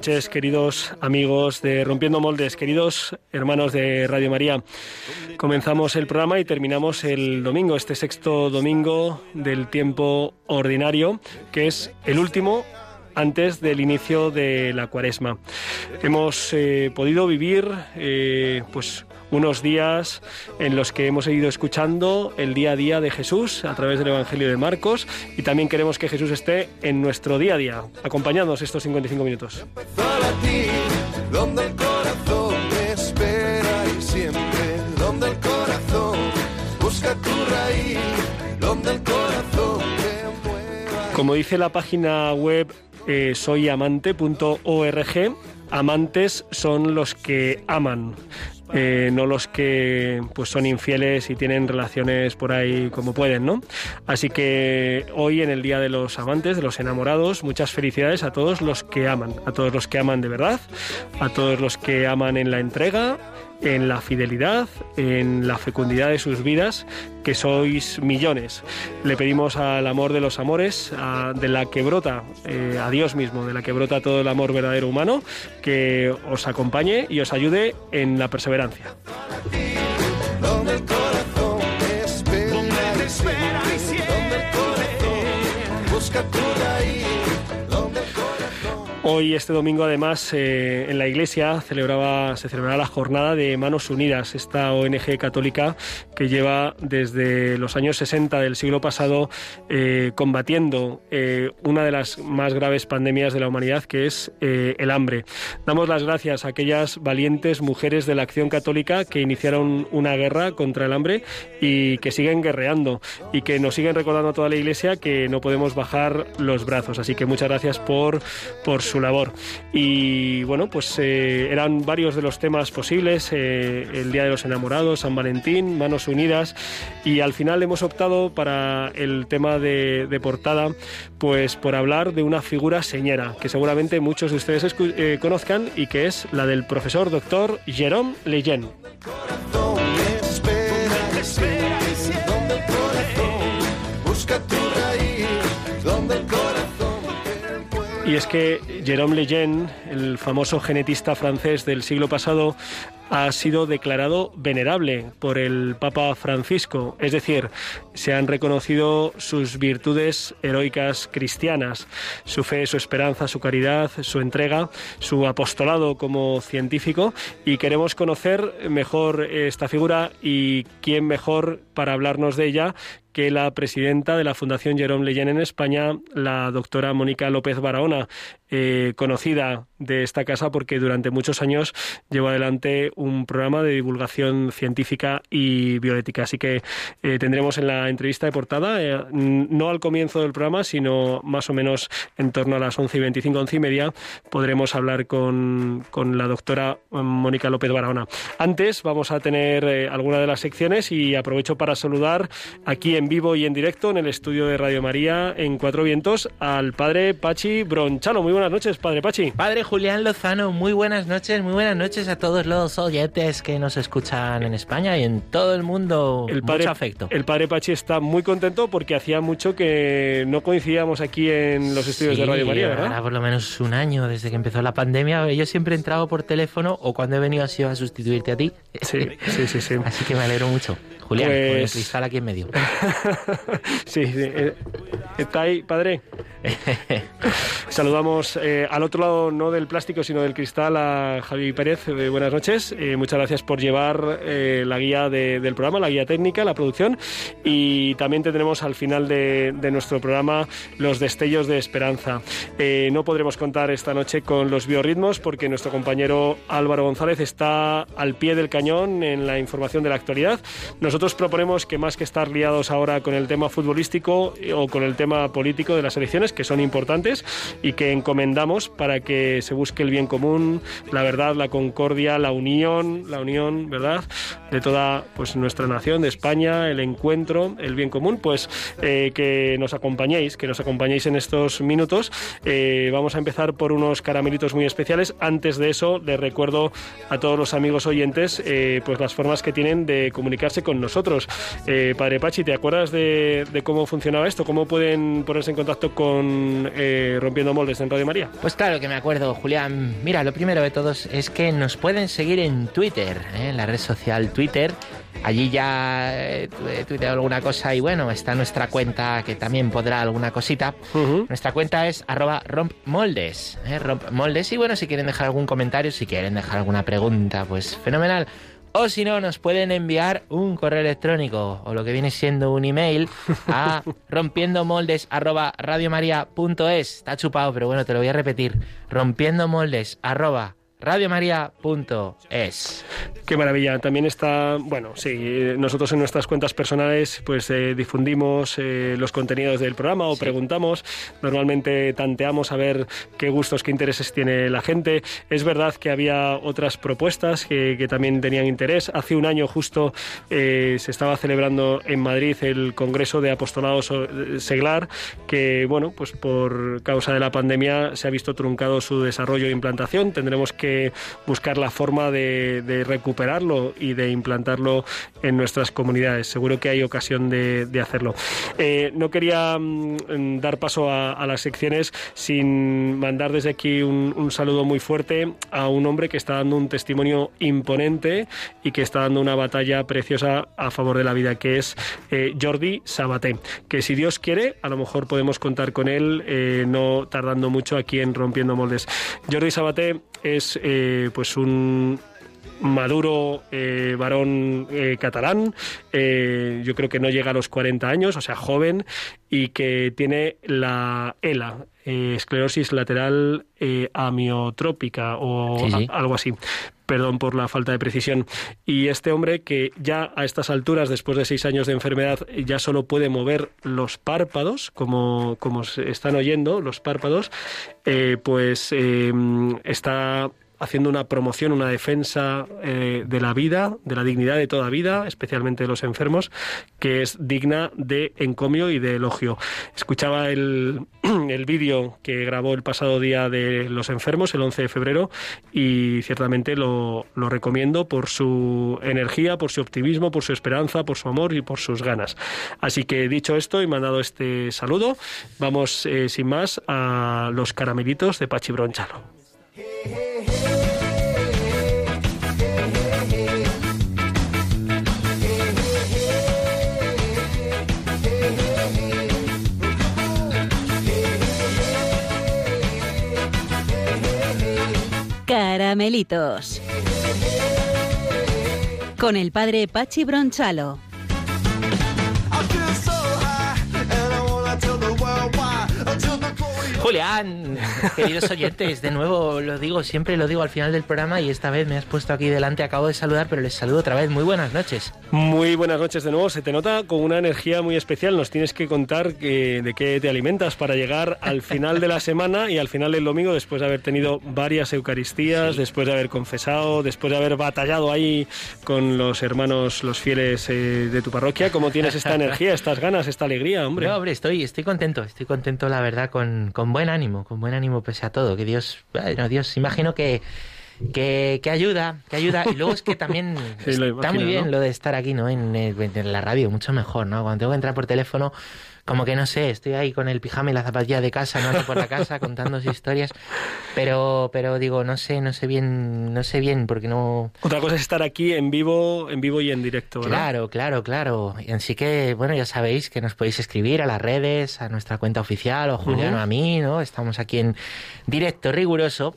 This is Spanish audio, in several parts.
Noches, queridos amigos de Rompiendo Moldes, queridos hermanos de Radio María. Comenzamos el programa y terminamos el domingo, este sexto domingo del tiempo ordinario, que es el último antes del inicio de la cuaresma. Hemos eh, podido vivir eh, pues unos días en los que hemos ido escuchando el día a día de Jesús a través del Evangelio de Marcos y también queremos que Jesús esté en nuestro día a día, acompañándonos estos 55 minutos. Como dice la página web eh, soyamante.org, amantes son los que aman. Eh, no los que pues son infieles y tienen relaciones por ahí como pueden, ¿no? Así que hoy en el Día de los Amantes, de los Enamorados, muchas felicidades a todos los que aman, a todos los que aman de verdad, a todos los que aman en la entrega, en la fidelidad, en la fecundidad de sus vidas, que sois millones. Le pedimos al amor de los amores, de la que brota, eh, a Dios mismo, de la que brota todo el amor verdadero humano, que os acompañe y os ayude en la perseverancia. Hoy, este domingo, además, eh, en la iglesia celebraba, se celebrará la jornada de Manos Unidas, esta ONG católica que lleva desde los años 60 del siglo pasado eh, combatiendo eh, una de las más graves pandemias de la humanidad, que es el hambre. Damos las gracias a aquellas valientes mujeres de la acción católica que iniciaron una guerra contra el hambre y que siguen guerreando y que nos siguen recordando a toda la iglesia que no podemos bajar los brazos. Así que muchas gracias por, por su labor. Y bueno, pues eh, eran varios de los temas posibles, eh, el Día de los Enamorados, San Valentín, Manos Unidas, y al final hemos optado para el tema de, portada, pues por hablar de una figura señera, que seguramente muchos de ustedes eh, conozcan y que es la del profesor doctor Jérôme Lejeune. Y es que Jérôme Lejeune, el famoso genetista francés del siglo pasado, ha sido declarado venerable por el Papa Francisco, es decir, se han reconocido sus virtudes heroicas cristianas, su fe, su esperanza, su caridad, su entrega, su apostolado como científico. Y queremos conocer mejor esta figura y quién mejor para hablarnos de ella que la presidenta de la Fundación Jerome Leyen en España, la doctora Mónica López Barahona, eh, conocida de esta casa porque durante muchos años llevó adelante un programa de divulgación científica y bioética. Así que eh, tendremos en la entrevista de portada, eh, no al comienzo del programa, sino más o menos en torno a las 11 y 25, 11 y media, podremos hablar con, con la doctora Mónica López Barahona. Antes vamos a tener eh, alguna de las secciones y aprovecho para saludar aquí en vivo y en directo en el estudio de Radio María en Cuatro Vientos al padre Pachi Bronchalo. Muy buenas noches, padre Pachi. Padre Julián Lozano, muy buenas noches, muy buenas noches a todos los oyentes que nos escuchan en España y en todo el mundo. El padre, Mucho afecto. El padre Pachi está muy contento porque hacía mucho que no coincidíamos aquí en los estudios de Radio María, ¿verdad? Ahora por lo menos un año desde que empezó la pandemia. Yo siempre he entrado por teléfono o cuando he venido así a sustituirte a ti. Sí, sí, sí. sí. Así que me alegro mucho. Julián, con el Pues- cristal aquí en medio. sí, sí. eh, ¿Está ahí, padre? Saludamos eh, al otro lado, no del plástico, sino del cristal, a Javi Pérez. Eh, buenas noches. Eh, muchas gracias por llevar eh, la guía de- del programa, la guía técnica, la producción. Y también tendremos al final de, de nuestro programa los destellos de esperanza. Eh, no podremos contar esta noche con los biorritmos porque nuestro compañero Álvaro González está al pie del cañón en la información de la actualidad. Nosotros proponemos que más que estar liados ahora con el tema futbolístico eh, o con el tema político de las elecciones, que son importantes y que encomendamos para que se busque el bien común, la verdad, la concordia, la unión, la unión, ¿verdad? de toda pues nuestra nación, de España, el encuentro, el bien común, pues eh, que nos acompañéis, que nos acompañéis en estos minutos. Eh, vamos a empezar por unos caramelitos muy especiales. Antes de eso, les recuerdo a todos los amigos oyentes eh, pues las formas que tienen de comunicarse con nosotros. Padre Pachi, ¿te acuerdas de, de, cómo funcionaba esto? ¿Cómo pueden ponerse en contacto con Rompiendo Moldes en Radio María? Pues claro que me acuerdo, Julián. Mira, lo primero de todos es que nos pueden seguir en Twitter, en la red social Twitter. Allí ya he tuiteado alguna cosa y bueno, está nuestra cuenta que también podrá alguna cosita. Nuestra cuenta es arroba rompmoldes, ¿eh? rompmoldes. Y bueno, si quieren dejar algún comentario, si quieren dejar alguna pregunta, pues fenomenal. O si no, nos pueden enviar un correo electrónico o lo que viene siendo un email a rompiendomoldes arroba radiomaria.es. Está chupado, pero bueno, te lo voy a repetir. Rompiendomoldes arroba radiomaria.es. Qué maravilla. También está, bueno, sí, nosotros en nuestras cuentas personales pues eh, difundimos eh, los contenidos del programa o preguntamos. Normalmente tanteamos a ver qué gustos, qué intereses tiene la gente. Es verdad que había otras propuestas que, también tenían interés. Hace un año justo eh, se estaba celebrando en Madrid el Congreso de Apostolado Seglar, que, bueno, pues por causa de la pandemia se ha visto truncado su desarrollo e implantación. Tendremos que buscar la forma de, recuperarlo y de implantarlo en nuestras comunidades. Seguro que hay ocasión de, hacerlo. Eh, no quería mm, dar paso a, las secciones sin mandar desde aquí un, saludo muy fuerte a un hombre que está dando un testimonio imponente y que está dando una batalla preciosa a favor de la vida, que es eh, Jordi Sabaté. Que si Dios quiere, a lo mejor podemos contar con él, eh, no tardando mucho aquí en Rompiendo Moldes. Jordi Sabaté es eh, pues un maduro eh, varón eh, catalán, yo creo que no llega a los 40 años, o sea, joven, y que tiene la ELA, esclerosis lateral amiotrópica o algo así perdón por la falta de precisión. Y este hombre que ya a estas alturas, después de seis años de enfermedad, ya solo puede mover los párpados, como, como se están oyendo, los párpados, eh, pues eh, está haciendo una promoción, una defensa eh, de la vida, de la dignidad de toda vida, especialmente de los enfermos, que es digna de encomio y de elogio. Escuchaba el, el vídeo que grabó el pasado día de los enfermos, el 11 de febrero, y ciertamente lo, lo recomiendo por su energía, por su optimismo, por su esperanza, por su amor y por sus ganas. Así que dicho esto y mandado este saludo, vamos eh, sin más a los caramelitos de Pachi Bronchalo. Caramelitos. Con el padre Pachi Bronchalo. Julián, queridos oyentes, de nuevo lo digo, siempre lo digo al final del programa y esta vez me has puesto aquí delante, acabo de saludar, pero les saludo otra vez. Muy buenas noches. Muy buenas noches de nuevo, se te nota con una energía muy especial, nos tienes que contar de qué te alimentas para llegar al final de la semana y al final del domingo después de haber tenido varias Eucaristías, después de haber confesado, después de haber batallado ahí con los hermanos, los fieles eh, de tu parroquia. ¿Cómo tienes esta energía, estas ganas, esta alegría, hombre? No, hombre, estoy, estoy contento, estoy contento la verdad con, con buen ánimo, con buen ánimo pese a todo. Que Dios, bueno, Dios, imagino que, que, ayuda, que ayuda. Y luego es que también está muy bien lo de estar aquí, ¿no? En, en, la radio, mucho mejor, ¿no? Cuando tengo que entrar por teléfono, como que no sé, estoy ahí con el pijama y la zapatilla de casa, no por la casa, contando historias, pero, pero digo, no sé, no sé bien, no sé bien, porque no... Otra cosa es estar aquí en vivo, en vivo y en directo, ¿verdad? Claro, claro, claro. Así que, bueno, ya sabéis que nos podéis escribir a las redes, a nuestra cuenta oficial, o Juliano a mí, ¿no? Estamos aquí en directo riguroso.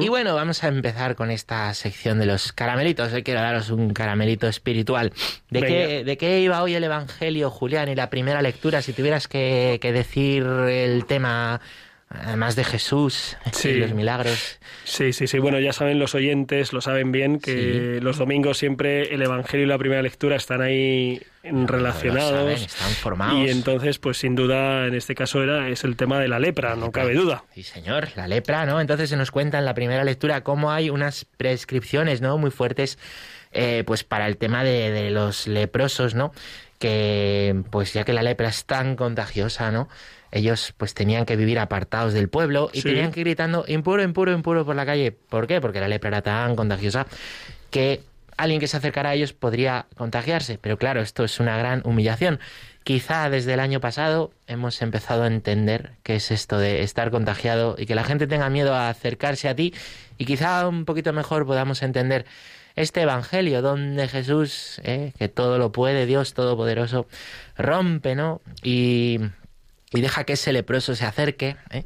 Y bueno, vamos a empezar con esta sección de los caramelitos. Hoy quiero daros un caramelito espiritual. ¿De qué, ¿De qué iba hoy el Evangelio, Julián, y la primera lectura, si tuviera que, decir el tema además de Jesús y los milagros. Sí, sí, sí. Bueno, ya saben los oyentes, lo saben bien, que los domingos siempre el Evangelio y la primera lectura están ahí relacionados. están formados. Y entonces, pues sin duda, en este caso era es el tema de la lepra, no cabe duda. Sí, señor, la lepra, ¿no? Entonces se nos cuenta en la primera lectura cómo hay unas prescripciones, ¿no? Muy fuertes eh, pues para el tema de, de los leprosos, ¿no? Que pues ya que la lepra es tan contagiosa, ¿no? ellos pues tenían que vivir apartados del pueblo y tenían que ir gritando impuro, impuro, impuro por la calle. ¿Por qué? Porque la lepra era tan contagiosa que alguien que se acercara a ellos podría contagiarse. Pero claro, esto es una gran humillación. Quizá desde el año pasado hemos empezado a entender qué es esto de estar contagiado y que la gente tenga miedo a acercarse a ti y quizá un poquito mejor podamos entender este Evangelio donde Jesús, eh, que todo lo puede, Dios Todopoderoso, rompe, ¿no? Y y deja que ese leproso se acerque. ¿eh?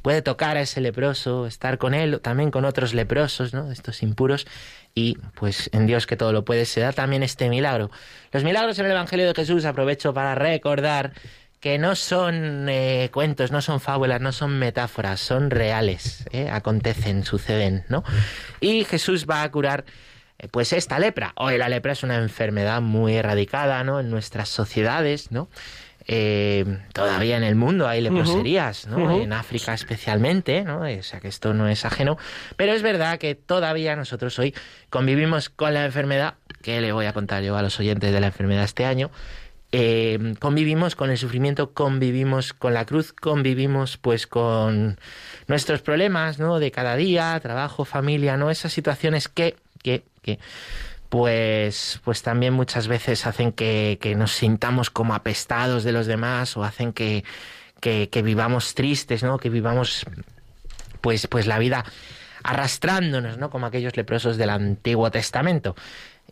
Puede tocar a ese leproso, estar con él, también con otros leprosos, ¿no? estos impuros. Y pues en Dios que todo lo puede se da también este milagro. Los milagros en el Evangelio de Jesús aprovecho para recordar que no son eh, cuentos, no son fábulas, no son metáforas, son reales, acontecen, suceden, ¿no? Y Jesús va a curar pues esta lepra. Hoy la lepra es una enfermedad muy erradicada, ¿no? En nuestras sociedades, ¿no? Eh, todavía en el mundo hay leproserías, ¿no? En África especialmente, ¿no? O sea que esto no es ajeno. Pero es verdad que todavía nosotros hoy convivimos con la enfermedad, que le voy a contar yo a los oyentes de la enfermedad este año. Eh, convivimos con el sufrimiento, convivimos con la cruz, convivimos pues con nuestros problemas, ¿no? De cada día, trabajo, familia, ¿no? Esas situaciones que, que, pues, pues también muchas veces hacen que, nos sintamos como apestados de los demás o hacen que, que, vivamos tristes, ¿no? Que vivamos pues, pues la vida arrastrándonos, ¿no? Como aquellos leprosos del Antiguo Testamento.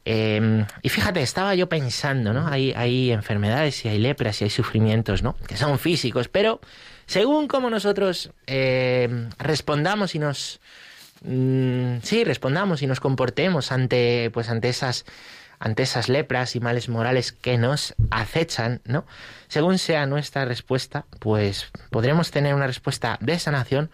Eh, y fíjate, estaba yo pensando, ¿no? Hay, hay enfermedades y hay lepras y hay sufrimientos, ¿no? Que son físicos, pero según como nosotros eh, respondamos y nos Mm, sí, respondamos y nos comportemos ante, pues, ante esas ante esas lepras y males morales que nos acechan, ¿no? Según sea nuestra respuesta, pues podremos tener una respuesta de sanación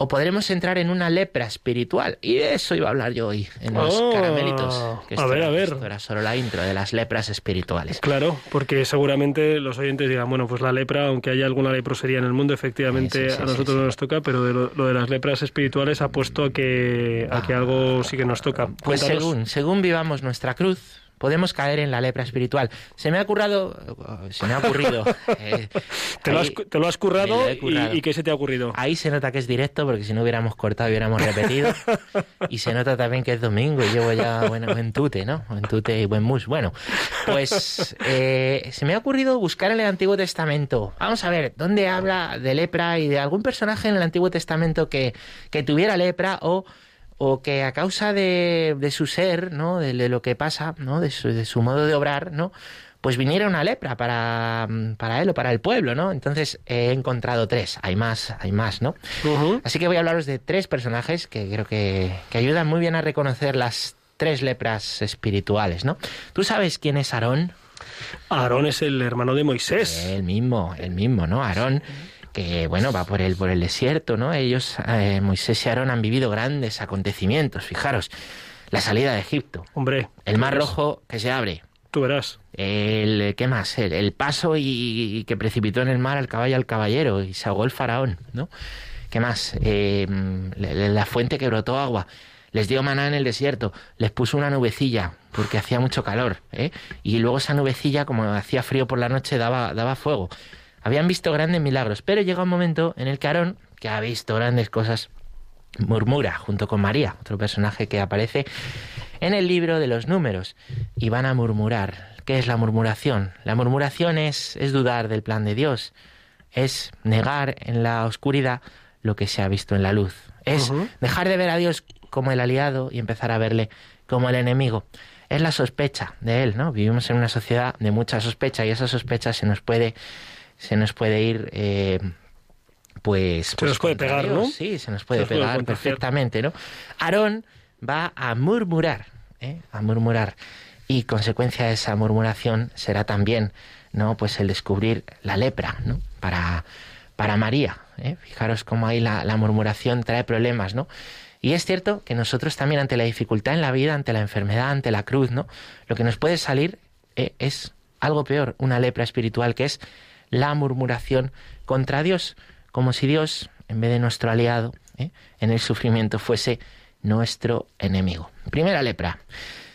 o podremos entrar en una lepra espiritual. Y de eso iba a hablar yo hoy, en los Oh, caramelitos. Que a ver, a ver. esto era solo la intro de las lepras espirituales. Claro, porque seguramente los oyentes dirán, bueno, pues la lepra, aunque haya alguna leprosería en el mundo, efectivamente Sí, sí, sí, a nosotros no nos toca, pero de lo, lo de las lepras espirituales ha puesto a que, a que algo sí que nos toca. Pues Cuéntanos. según, según vivamos nuestra cruz, podemos caer en la lepra espiritual. Se me ha ocurrido, se me ha ocurrido. eh, Te lo, has, ahí- te lo has currado, y- currado. Y, qué se te ha ocurrido? Ahí se nota que es directo, porque si no hubiéramos cortado, hubiéramos repetido. Y se nota también que es domingo y llevo ya bueno, buen tute, ¿no? Buen tute y buen mus. Bueno, pues eh, se me ha ocurrido buscar en el Antiguo Testamento. Vamos a ver, ¿dónde habla de lepra y de algún personaje en el Antiguo Testamento que, que tuviera lepra o, o que a causa de, de su ser, ¿no? De, de lo que pasa, ¿no? De su, de su modo de obrar, ¿no? pues viniera una lepra para, para él o para el pueblo, ¿no? Entonces he encontrado tres, hay más, hay más, ¿no? Así que voy a hablaros de tres personajes que creo que, que ayudan muy bien a reconocer las tres lepras espirituales, ¿no? ¿Tú sabes quién es Aarón? Aarón es el hermano de Moisés. El mismo, el mismo, ¿no? Aarón, que bueno, va por el, por el desierto, ¿no? Ellos, eh, Moisés y Aarón han vivido grandes acontecimientos, fijaros, la salida de Egipto, Hombre, el mar rojo que se abre, tú verás. el ¿qué más? El, el paso y, y que precipitó en el mar al caballo al caballero y se ahogó el faraón, ¿no? ¿Qué más? Eh, la, la fuente que brotó agua. Les dio maná en el desierto, les puso una nubecilla porque hacía mucho calor, ¿eh? y luego esa nubecilla, como hacía frío por la noche, daba, daba fuego. Habían visto grandes milagros, pero llega un momento en el que Aarón, que ha visto grandes cosas, murmura junto con María, otro personaje que aparece en el libro de los números, y van a murmurar. ¿Qué es la murmuración? La murmuración es, es dudar del plan de Dios, es negar en la oscuridad lo que se ha visto en la luz, es dejar de ver a Dios como el aliado y empezar a verle como el enemigo. Es la sospecha de él, ¿no? Vivimos en una sociedad de mucha sospecha y esa sospecha se nos puede, se nos puede ir, eh, pues, pues nos puede contra pegar. ¿no? Sí, se nos puede Se puede pegar perfectamente, ¿no? Aarón va a murmurar, ¿eh? a murmurar y consecuencia de esa murmuración será también, ¿no? Pues el descubrir la lepra, ¿no? Para para María, ¿eh? Fijaros cómo ahí la, la murmuración trae problemas, ¿no? Y es cierto que nosotros también ante la dificultad en la vida, ante la enfermedad, ante la cruz, ¿no? Lo que nos puede salir eh, es algo peor, una lepra espiritual, que es la murmuración contra Dios, como si Dios, en vez de nuestro aliado, ¿eh? en el sufrimiento fuese nuestro enemigo. Primera lepra.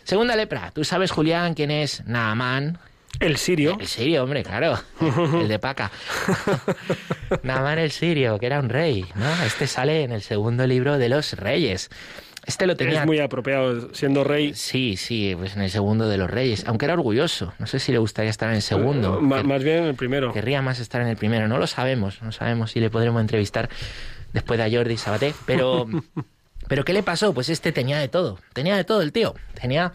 Segunda lepra. ¿Tú sabes, Julián, quién es Naamán? El sirio. El sirio, hombre, claro. El de Paca. Naamán el sirio, que era un rey, ¿no? Este sale en el segundo libro de los reyes. Este lo tenía. Es muy apropiado, siendo rey. Sí, sí, pues en el segundo de los reyes. Aunque era orgulloso. No sé si le gustaría estar en el segundo. más bien en el primero. Querría más estar en el primero. No lo sabemos. No sabemos si le podremos entrevistar después de a Jordi Sabaté. Pero, pero ¿qué le pasó? Pues este tenía de todo. Tenía de todo el tío. Tenía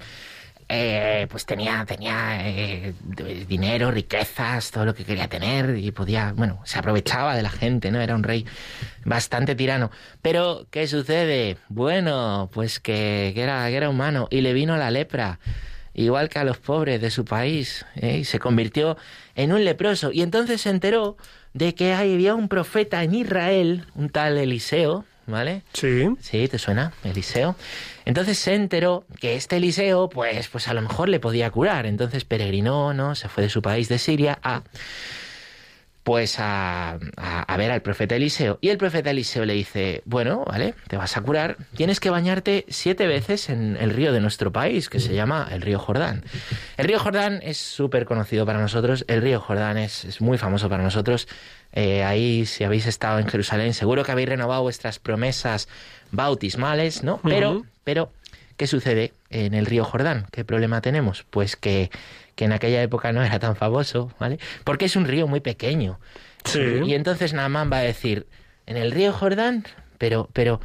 eh, pues tenía, tenía eh, dinero, riquezas, todo lo que quería tener y podía, bueno, se aprovechaba de la gente, ¿no? Era un rey bastante tirano. Pero, ¿qué sucede? Bueno, pues que, era, que era humano y le vino la lepra, igual que a los pobres de su país, ¿eh? y se convirtió en un leproso. Y entonces se enteró de que había un profeta en Israel, un tal Eliseo, ¿vale? Sí. Sí, ¿te suena? Eliseo. Entonces se enteró que este Eliseo, pues, pues a lo mejor le podía curar. Entonces peregrinó, ¿no? Se fue de su país de Siria a pues a, a, ver al profeta Eliseo. Y el profeta Eliseo le dice, bueno, vale, te vas a curar, tienes que bañarte siete veces en el río de nuestro país, que se llama el río Jordán. El río Jordán es súper conocido para nosotros, el río Jordán es, es muy famoso para nosotros. Eh, ahí, si habéis estado en Jerusalén, seguro que habéis renovado vuestras promesas bautismales, ¿no? Pero, pero, ¿qué sucede en el río Jordán? ¿Qué problema tenemos? Pues que, que en aquella época no era tan famoso, ¿vale? Porque es un río muy pequeño. Sí. Y entonces Naamán va a decir, en el río Jordán, pero, pero,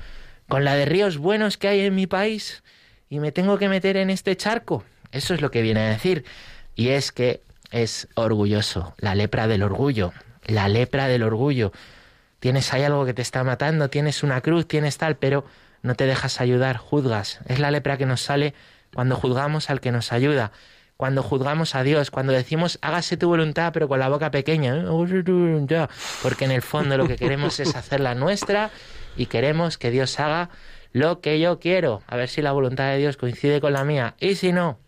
con la de ríos buenos que hay en mi país, y me tengo que meter en este charco. Eso es lo que viene a decir. Y es que es orgulloso, la lepra del orgullo la lepra del orgullo. Tienes ahí algo que te está matando, tienes una cruz, tienes tal, pero no te dejas ayudar, juzgas. Es la lepra que nos sale cuando juzgamos al que nos ayuda, cuando juzgamos a Dios, cuando decimos hágase tu voluntad, pero con la boca pequeña, ¿eh? porque en el fondo lo que queremos es hacer la nuestra y queremos que Dios haga lo que yo quiero, a ver si la voluntad de Dios coincide con la mía, y si no,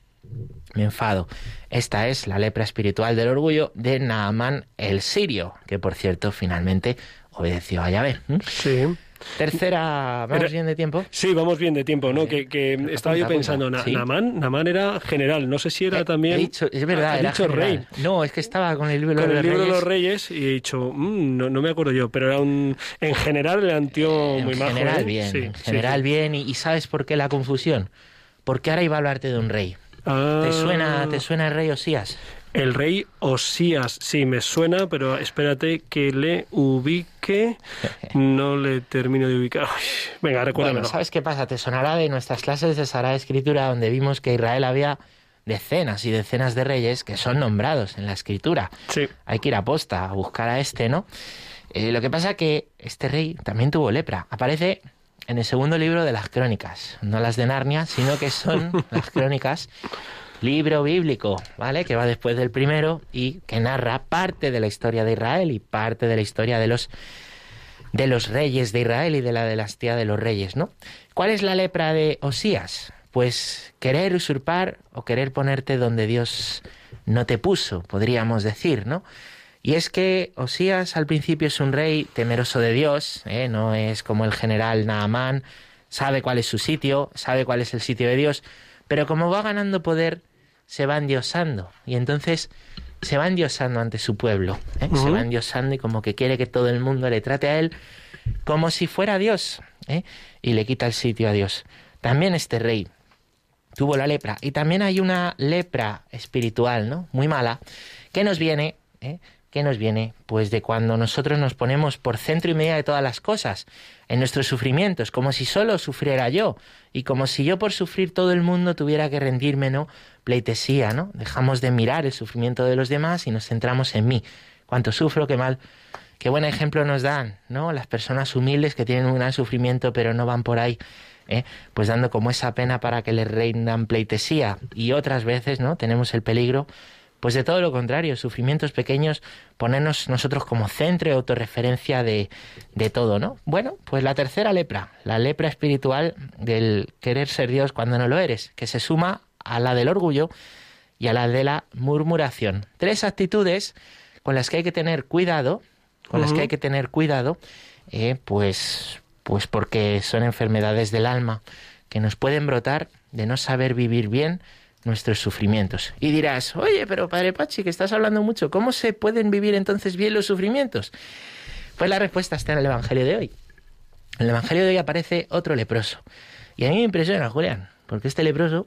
me enfado. Esta es la lepra espiritual del orgullo de Naamán el sirio, que por cierto finalmente obedeció a Yahvé. Sí. Tercera, ¿vamos bien de tiempo? Sí, vamos bien de tiempo, ¿no? Que, que estaba yo pensando, Na, Sí. Era general, no sé si era Eh, también... he dicho- es verdad, ha era dicho rey. No, es que estaba con el libro, Con de, el los libro de Reyes. los reyes y he dicho, mm, no, no me acuerdo yo, pero era un... En general era un tío muy en majo. general ¿eh? bien, Sí, en general sí. bien. Y, y ¿sabes por qué la confusión? Porque ahora iba a hablarte de un rey. Ah, ¿Te suena, ¿Te suena el rey Osías? El rey Osías, sí, me suena, pero espérate que le ubique. No le termino de ubicar. Venga, recuérdamelo. Bueno, ¿sabes qué pasa? Te sonará de nuestras clases de Sagrada Escritura donde vimos que Israel había decenas y decenas de reyes que son nombrados en la Escritura. Sí. Hay que ir a posta a buscar a este, ¿no? Eh, lo que pasa que este rey también tuvo lepra. Aparece en el segundo libro de las crónicas, no las de Narnia, sino que son las crónicas, libro bíblico, ¿vale? Que va después del primero y que narra parte de la historia de Israel y parte de la historia de los de los reyes de Israel y de la dinastía de los reyes, ¿no? ¿Cuál es la lepra de Osías? Pues querer usurpar o querer ponerte donde Dios no te puso, podríamos decir, ¿no? Y es que Osías al principio es un rey temeroso de Dios, ¿eh? no es como el general Naamán, sabe cuál es su sitio, sabe cuál es el sitio de Dios, pero como va ganando poder, se va endiosando. Y entonces se va endiosando ante su pueblo, ¿eh? se va endiosando y como que quiere que todo el mundo le trate a él como si fuera Dios, ¿eh? y le quita el sitio a Dios. También este rey tuvo la lepra. Y también hay una lepra espiritual, ¿no? Muy mala, que nos viene, ¿eh? Que nos viene, pues de cuando nosotros nos ponemos por centro y media de todas las cosas, en nuestros sufrimientos, como si solo sufriera yo, y como si yo por sufrir todo el mundo tuviera que rendirme, ¿no? Pleitesía, ¿no? Dejamos de mirar el sufrimiento de los demás y nos centramos en mí. Cuánto sufro, qué mal. Qué buen ejemplo nos dan, ¿no? Las personas humildes que tienen un gran sufrimiento pero no van por ahí ¿eh? pues dando como esa pena para que les reinan pleitesía. Y otras veces, ¿no? Tenemos el peligro, pues de todo lo contrario, sufrimientos pequeños, ponernos nosotros como centro y autorreferencia de, de todo, ¿no? Bueno, pues la tercera lepra, la lepra espiritual del querer ser Dios cuando no lo eres, que se suma a la del orgullo y a la de la murmuración. Tres actitudes con las que hay que tener cuidado, con las que hay que tener cuidado, eh, pues, pues porque son enfermedades del alma que nos pueden brotar de no saber vivir bien nuestros sufrimientos. Y dirás, oye, pero Padre Pachi, que estás hablando mucho, ¿cómo se pueden vivir entonces bien los sufrimientos? Pues la respuesta está en el Evangelio de hoy. En el Evangelio de hoy aparece otro leproso. Y a mí me impresiona, Julián, porque este leproso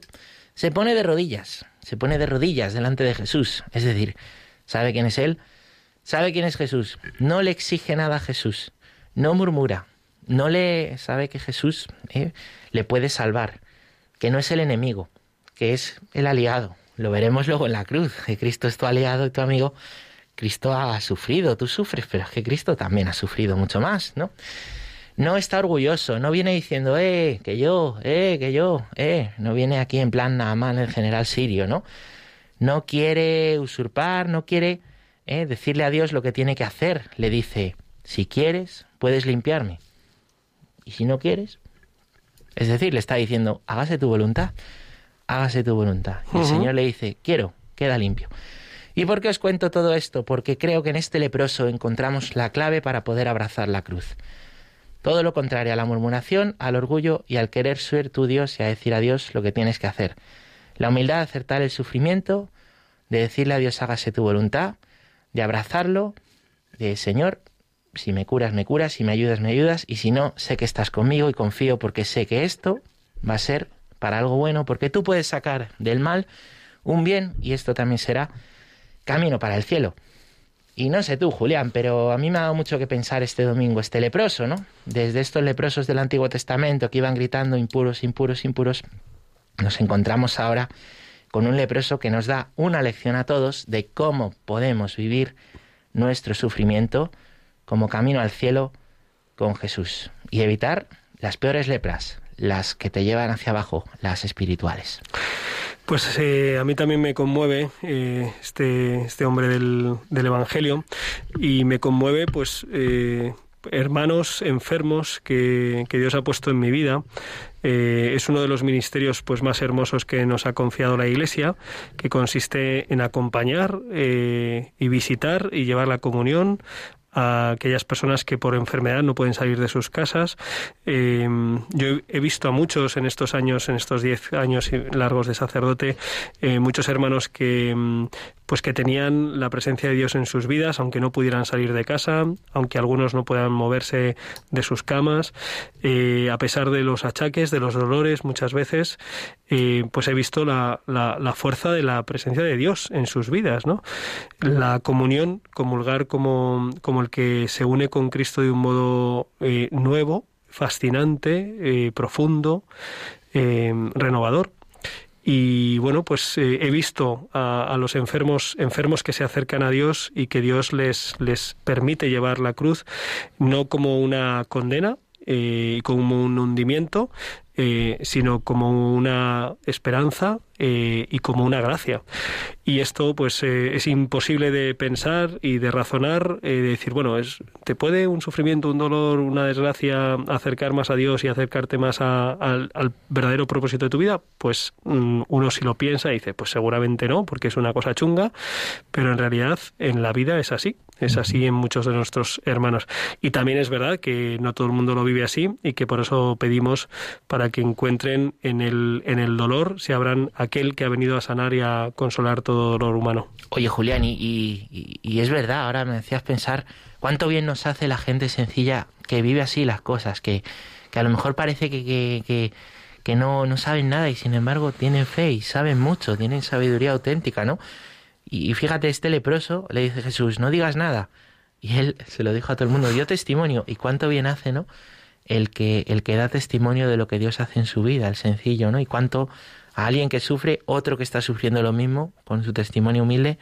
se pone de rodillas, se pone de rodillas delante de Jesús. Es decir, sabe quién es Él, sabe quién es Jesús, no le exige nada a Jesús, no murmura, no le sabe que Jesús eh, le puede salvar, que no es el enemigo, que es el aliado. Lo veremos luego en la cruz, que Cristo es tu aliado y tu amigo. Cristo ha sufrido, tú sufres, pero es que Cristo también ha sufrido mucho más, ¿no? No está orgulloso, no viene diciendo, eh, que yo, eh, que yo, eh, no viene aquí en plan nada más el general sirio, ¿no? No quiere usurpar, no quiere eh, decirle a Dios lo que tiene que hacer. Le dice, si quieres, puedes limpiarme. Y si no quieres, es decir, le está diciendo, hágase tu voluntad, hágase tu voluntad. Y el Señor le dice, quiero, queda limpio. ¿Y por qué os cuento todo esto? Porque creo que en este leproso encontramos la clave para poder abrazar la cruz. Todo lo contrario a la murmuración, al orgullo y al querer ser tu Dios y a decir a Dios lo que tienes que hacer. La humildad de acertar el sufrimiento, de decirle a Dios hágase tu voluntad, de abrazarlo, de Señor, si me curas, me curas, si me ayudas, me ayudas, y si no, sé que estás conmigo y confío porque sé que esto va a ser para algo bueno, porque tú puedes sacar del mal un bien y esto también será camino para el cielo. Y no sé tú, Julián, pero a mí me ha dado mucho que pensar este domingo, este leproso, ¿no? Desde estos leprosos del Antiguo Testamento que iban gritando impuros, impuros, impuros, nos encontramos ahora con un leproso que nos da una lección a todos de cómo podemos vivir nuestro sufrimiento como camino al cielo con Jesús y evitar las peores lepras, las que te llevan hacia abajo, las espirituales. Pues eh, a mí también me conmueve eh, este, este hombre del, del, Evangelio y me conmueve pues eh, hermanos enfermos que, que, Dios ha puesto en mi vida. es uno de los ministerios pues más hermosos que nos ha confiado la Iglesia, que consiste en acompañar y visitar y llevar la comunión a aquellas personas que por enfermedad no pueden salir de sus casas. Eh, yo he visto a muchos en estos años, en estos diez años largos de sacerdote, eh, muchos hermanos que mm, pues que tenían la presencia de Dios en sus vidas, aunque no pudieran salir de casa, aunque algunos no puedan moverse de sus camas, eh, a pesar de los achaques, de los dolores muchas veces, eh, pues he visto la, la, fuerza de la presencia de Dios en sus vidas, ¿no? La comunión, comulgar como, como el que se une con Cristo de un modo eh, nuevo, fascinante, profundo, renovador. Y bueno, pues eh, he visto a, los enfermos, enfermos que se acercan a Dios y que Dios les, les permite llevar la cruz, no como una condena, eh, como un hundimiento, eh, sino como una esperanza eh, y como una gracia. Y esto pues eh, es imposible de pensar y de razonar, eh, de decir, bueno, es, ¿te puede un sufrimiento, un dolor, una desgracia acercar más a Dios y acercarte más al, verdadero propósito de tu vida? Pues mm, uno si lo piensa dice, pues seguramente no, porque es una cosa chunga, pero en realidad en la vida es así, es así en muchos de nuestros hermanos. Y también es verdad que no todo el mundo lo vive así y que por eso pedimos para que encuentren en el, en el dolor, se abran aquel que ha venido a sanar y a consolar todo dolor humano. Oye, Julián, y, es verdad, ahora me decías pensar cuánto bien nos hace la gente sencilla que vive así las cosas, que, que a lo mejor parece que, que, que, no, no saben nada y sin embargo tienen fe y saben mucho, tienen sabiduría auténtica, ¿no? Y, fíjate, este leproso le dice Jesús, no digas nada. Y él se lo dijo a todo el mundo, dio testimonio. Y cuánto bien hace, ¿no? El que, el que da testimonio de lo que Dios hace en su vida, el sencillo, ¿no? Y cuánto a alguien que sufre, otro que está sufriendo lo mismo, con su testimonio humilde,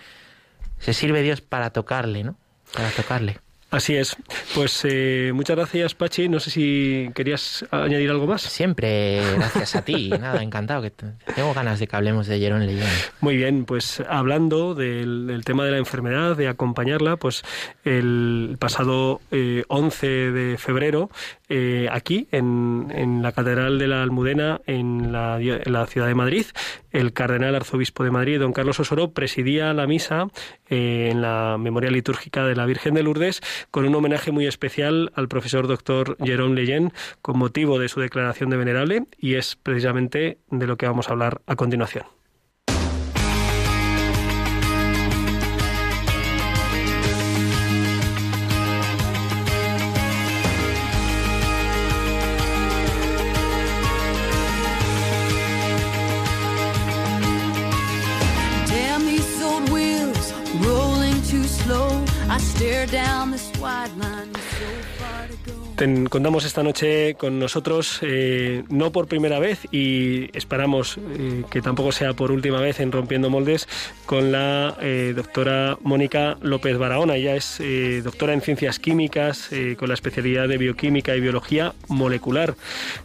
se sirve Dios para tocarle, ¿no? Para tocarle. Así es. Pues eh, muchas gracias, Pachi. No sé si querías añadir algo más. Siempre, gracias a ti. Nada, encantado. que Tengo ganas de que hablemos de Jerón León. Muy bien, pues hablando del, tema de la enfermedad, de acompañarla, pues el pasado 11 eh, de febrero eh, aquí, en, en, la Catedral de la Almudena, en la, en la, ciudad de Madrid. El cardenal arzobispo de Madrid, don Carlos Osoro, presidía la misa eh, en la memoria litúrgica de la Virgen de Lourdes con un homenaje muy especial al profesor doctor Jerome Leyen con motivo de su declaración de venerable y es precisamente de lo que vamos a hablar a continuación. Contamos esta noche con nosotros, eh, no por primera vez y esperamos eh, que tampoco sea por última vez en Rompiendo Moldes, con la eh, doctora Mónica López Barahona. Ella es doctora en ciencias químicas con la especialidad de bioquímica y biología molecular.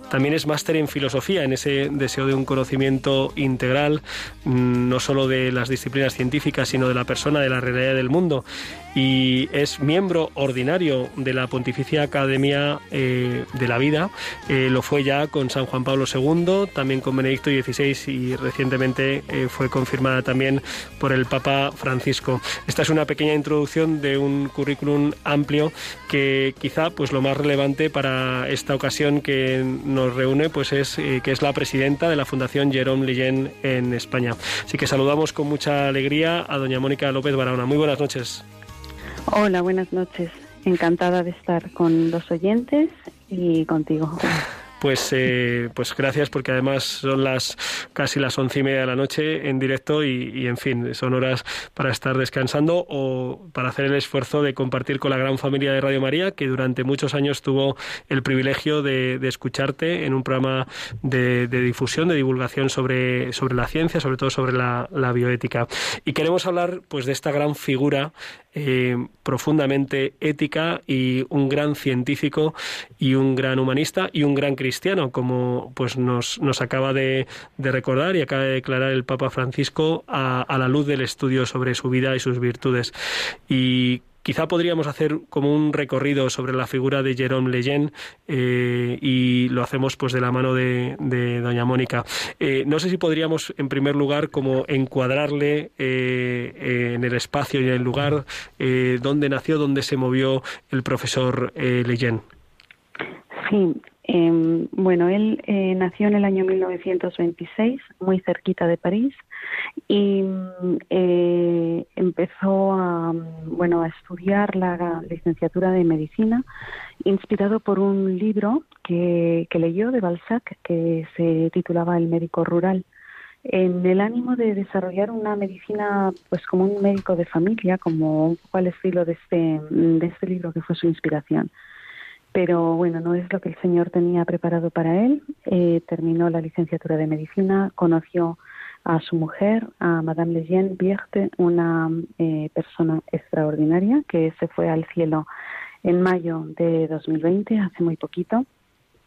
También es máster en filosofía, en ese deseo de un conocimiento integral, mm, no solo de las disciplinas científicas, sino de la persona, de la realidad del mundo y es miembro ordinario de la Pontificia Academia eh, de la Vida. Eh, lo fue ya con San Juan Pablo II, también con Benedicto XVI y recientemente eh, fue confirmada también por el Papa Francisco. Esta es una pequeña introducción de un currículum amplio que quizá pues lo más relevante para esta ocasión que nos reúne pues es que es la presidenta de la Fundación Jerome Leyen en España. Así que saludamos con mucha alegría a doña Mónica López Barahona. Muy buenas noches. Hola, buenas noches. Encantada de estar con los oyentes y contigo. Pues, eh, pues gracias porque además son las casi las once y media de la noche en directo y, en fin, son horas para estar descansando o para hacer el esfuerzo de compartir con la gran familia de Radio María que durante muchos años tuvo el privilegio de, escucharte en un programa de, difusión, de divulgación sobre, sobre la ciencia, sobre todo sobre la, la bioética. Y queremos hablar pues de esta gran figura eh, profundamente ética y un gran científico y un gran humanista y un gran cristiano, como pues nos, nos acaba de, recordar y acaba de declarar el Papa Francisco a, a la luz del estudio sobre su vida y sus virtudes. Y Quizá podríamos hacer como un recorrido sobre la figura de Jerome Leyen eh, y lo hacemos pues de la mano de, doña Mónica. Eh, no sé si podríamos en primer lugar como encuadrarle eh, en el espacio y en el lugar donde nació, donde se movió el profesor Leyen. Sí, em, bueno, él nació en el año 1926, muy cerquita de París y eh, empezó a, bueno, a estudiar la licenciatura de medicina inspirado por un libro que, que leyó de Balzac que se titulaba El médico rural. En el ánimo de desarrollar una medicina pues como un médico de familia como un estilo de este de este libro que fue su inspiración pero bueno no es lo que el señor tenía preparado para él. Eh, terminó la licenciatura de medicina conoció a su mujer, a Madame Lejeune Vierte, una eh, persona extraordinaria que se fue al cielo en mayo de 2020, hace muy poquito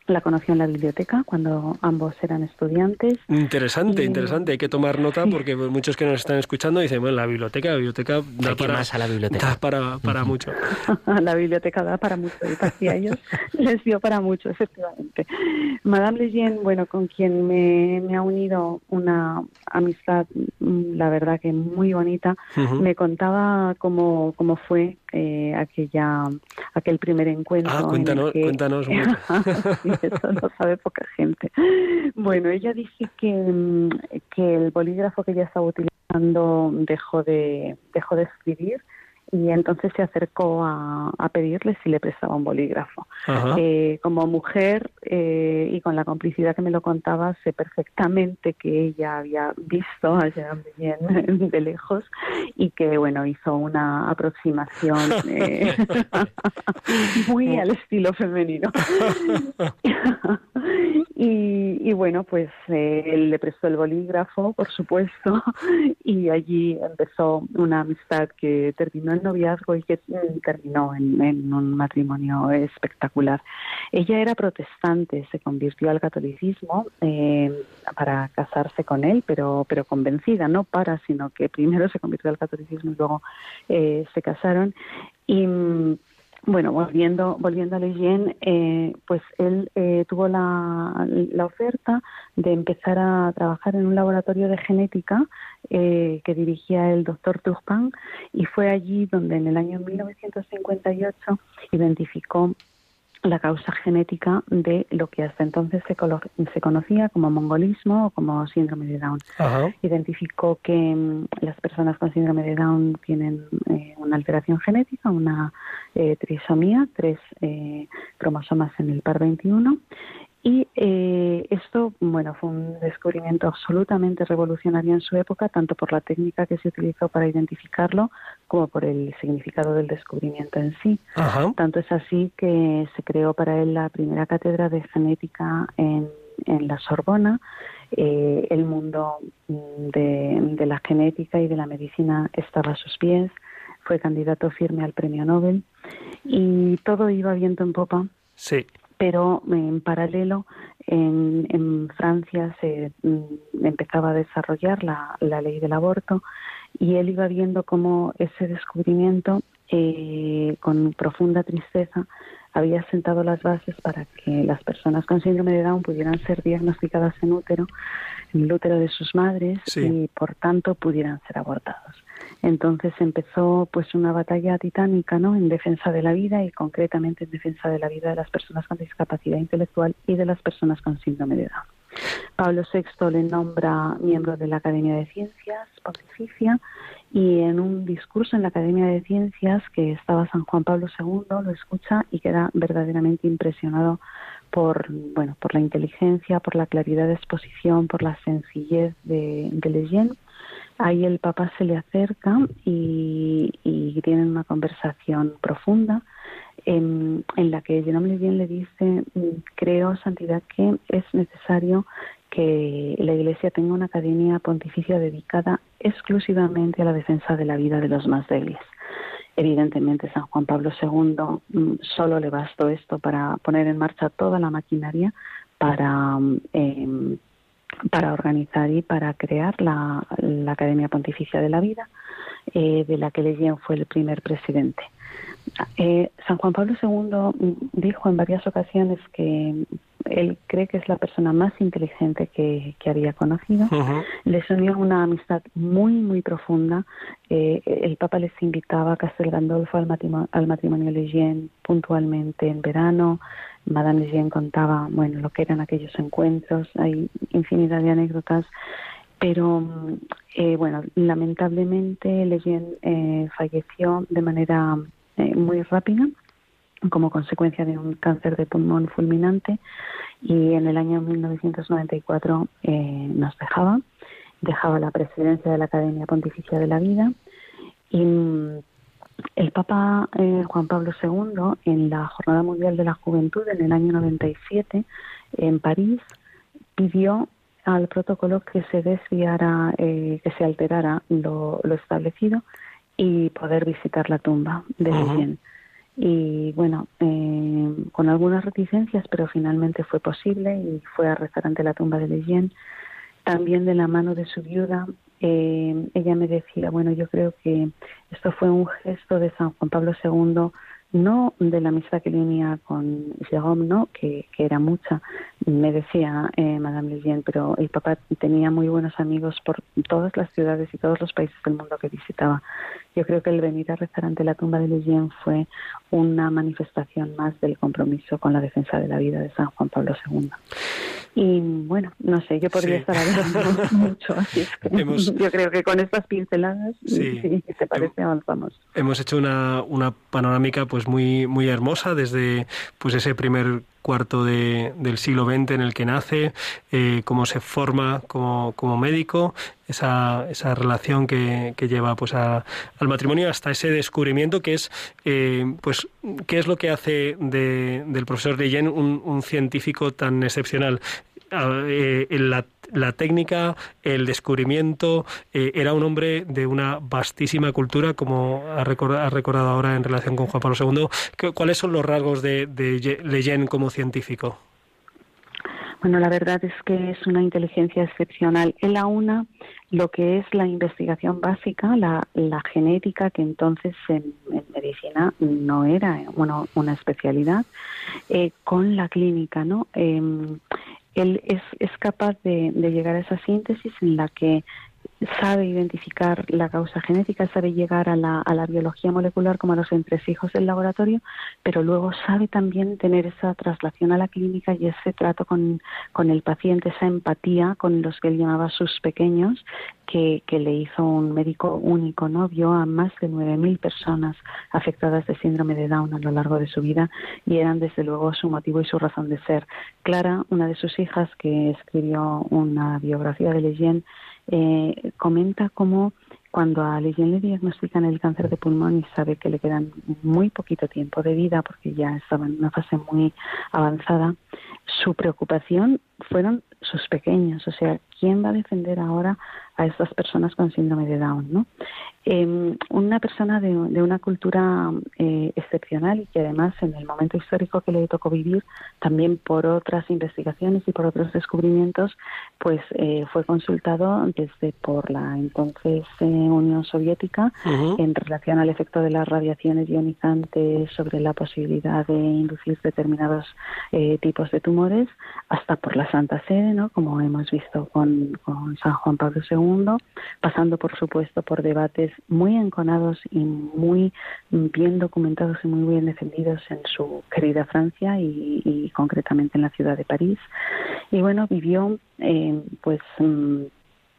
la conoció en la biblioteca cuando ambos eran estudiantes. Interesante, interesante. Hay que tomar nota porque muchos que nos están escuchando dicen, bueno, la biblioteca, la biblioteca da para, más a la biblioteca. para, para mucho. la biblioteca da para mucho y a ellos les dio para mucho, efectivamente. Madame Lejeune, bueno, con quien me, me ha unido una amistad, mm, la verdad que muy bonita, me contaba cómo, cómo fue eh, aquella, aquel primer encuentro. Ah, cuéntanos, cuéntanos eso lo sabe poca gente. Bueno, ella dice que, mm, que el bolígrafo que ella estaba utilizando dejó de, dejó de escribir y entonces se acercó a, pedirle si le prestaba un bolígrafo. Eh, como mujer eh, y con la complicidad que me lo contaba, sé perfectamente que ella había visto a Jean bien de lejos y que, bueno, hizo una aproximación eh, muy al estilo femenino. y, bueno, pues él le prestó el bolígrafo, por supuesto, y allí empezó una amistad que terminó noviazgo y que terminó en, un matrimonio espectacular. Ella era protestante, se convirtió al catolicismo eh, para casarse con él, pero, pero convencida, no para, sino que primero se convirtió al catolicismo y luego eh, se casaron. Y bueno, volviendo, volviendo a Leyen, eh, pues él eh, tuvo la, la, oferta de empezar a trabajar en un laboratorio de genética eh, que dirigía el doctor Turpin y fue allí donde en el año 1958 identificó la causa genética de lo que hasta entonces se, se conocía como mongolismo o como síndrome de Down. Identificó que mm, las personas con síndrome de Down tienen eh, una alteración genética, una eh, trisomía, tres eh, cromosomas en el par 21 y eh, esto, bueno, fue un descubrimiento absolutamente revolucionario en su época, tanto por la técnica que se utilizó para identificarlo como por el significado del descubrimiento en sí. Tanto es así que se creó para él la primera cátedra de genética en, en la Sorbona. Eh, el mundo mm, de, de la genética y de la medicina estaba a sus pies. Fue candidato firme al premio Nobel y todo iba viento en popa. Sí pero en paralelo en, Francia se mm, empezaba a desarrollar la, ley del aborto y él iba viendo cómo ese descubrimiento eh, con profunda tristeza había sentado las bases para que las personas con síndrome de Down pudieran ser diagnosticadas en útero, en el útero de sus madres y por tanto pudieran ser abortados. Entonces empezó pues una batalla titánica, ¿no? En defensa de la vida y concretamente en defensa de la vida de las personas con discapacidad intelectual y de las personas con síndrome de Down. Pablo VI le nombra miembro de la Academia de Ciencias Pontificia y en un discurso en la Academia de Ciencias que estaba San Juan Pablo II lo escucha y queda verdaderamente impresionado por bueno por la inteligencia, por la claridad de exposición, por la sencillez de, de Ahí el Papa se le acerca y, tienen una conversación profunda en, la que Jerome bien le dice, creo, Santidad, que es necesario que la Iglesia tenga una academia pontificia dedicada exclusivamente a la defensa de la vida de los más débiles. Evidentemente, San Juan Pablo II mm, solo le bastó esto para poner en marcha toda la maquinaria para eh, para organizar y para crear la, Academia Pontificia de la Vida, eh, de la que Leyen fue el primer presidente. Eh, San Juan Pablo II dijo en varias ocasiones que él cree que es la persona más inteligente que, había conocido. Les unió una amistad muy, muy profunda. Eh, el Papa les invitaba a Castel Gandolfo al matrimonio, al matrimonio Leyen puntualmente en verano. Madame Lejeune contaba, bueno, lo que eran aquellos encuentros, hay infinidad de anécdotas, pero eh, bueno, lamentablemente Lejeune eh, falleció de manera eh, muy rápida como consecuencia de un cáncer de pulmón fulminante y en el año 1994 eh, nos dejaba, dejaba la presidencia de la Academia Pontificia de la Vida y el Papa eh, Juan Pablo II, en la Jornada Mundial de la Juventud en el año 97, en París, pidió al protocolo que se desviara, eh, que se alterara lo, establecido y poder visitar la tumba de uh Y bueno, eh, con algunas reticencias, pero finalmente fue posible y fue a rezar ante la tumba de Leyen, también de la mano de su viuda, eh, ella me decía, bueno, yo creo que esto fue un gesto de San Juan Pablo II no de la amistad que tenía con Jérôme, ¿no? que, que era mucha, me decía eh, Madame Lejeune, pero el papá tenía muy buenos amigos por todas las ciudades y todos los países del mundo que visitaba. Yo creo que el venir a rezar ante la tumba de Lejeune fue una manifestación más del compromiso con la defensa de la vida de San Juan Pablo II. Y bueno, no sé, yo podría estar hablando mucho, así es que yo creo que con estas pinceladas, sí. si te parece, avanzamos. Hemos hecho una, una panorámica pues muy, muy hermosa desde pues ese primer cuarto de, del siglo XX en el que nace, eh, cómo se forma como, como médico, esa, esa relación que, que lleva pues a, al matrimonio hasta ese descubrimiento que es eh, pues qué es lo que hace de, del profesor Leyen un, un científico tan excepcional eh, la la técnica, el descubrimiento, eh, era un hombre de una vastísima cultura, como ha recordado, ahora en relación con Juan Pablo II. ¿Cuáles son los rasgos de, de Leyen como científico? Bueno, la verdad es que es una inteligencia excepcional. Él aúna lo que es la investigación básica, la, genética, que entonces en, medicina no era bueno, una especialidad, eh, con la clínica, ¿no? Em, él es, es capaz de, de, llegar a esa síntesis en la que sabe identificar la causa genética, sabe llegar a la, a la biología molecular como a los entresijos del laboratorio, pero luego sabe también tener esa traslación a la clínica y ese trato con, con el paciente, esa empatía con los que él llamaba sus pequeños, que, que le hizo un médico único, ¿no? Vio a más de 9.000 personas afectadas de síndrome de Down a lo largo de su vida y eran desde luego su motivo y su razón de ser. Clara, una de sus hijas que escribió una biografía de Leyen, eh, comenta cómo cuando a Leyen le diagnostican el cáncer de pulmón y sabe que le quedan muy poquito tiempo de vida porque ya estaba en una fase muy avanzada, su preocupación fueron sus pequeños, o sea, ¿quién va a defender ahora a estas personas con síndrome de Down? ¿no? Eh, una persona de, de una cultura eh, excepcional y que además en el momento histórico que le tocó vivir, también por otras investigaciones y por otros descubrimientos, pues eh, fue consultado desde por la entonces eh, Unión Soviética uh -huh. en relación al efecto de las radiaciones ionizantes sobre la posibilidad de inducir determinados eh, tipos de tumores, hasta por la Santa Sede, ¿no? como hemos visto con, con San Juan Pablo II, pasando por supuesto por debates muy enconados y muy bien documentados y muy bien defendidos en su querida Francia y, concretamente en la ciudad de París. Y bueno, vivió eh, pues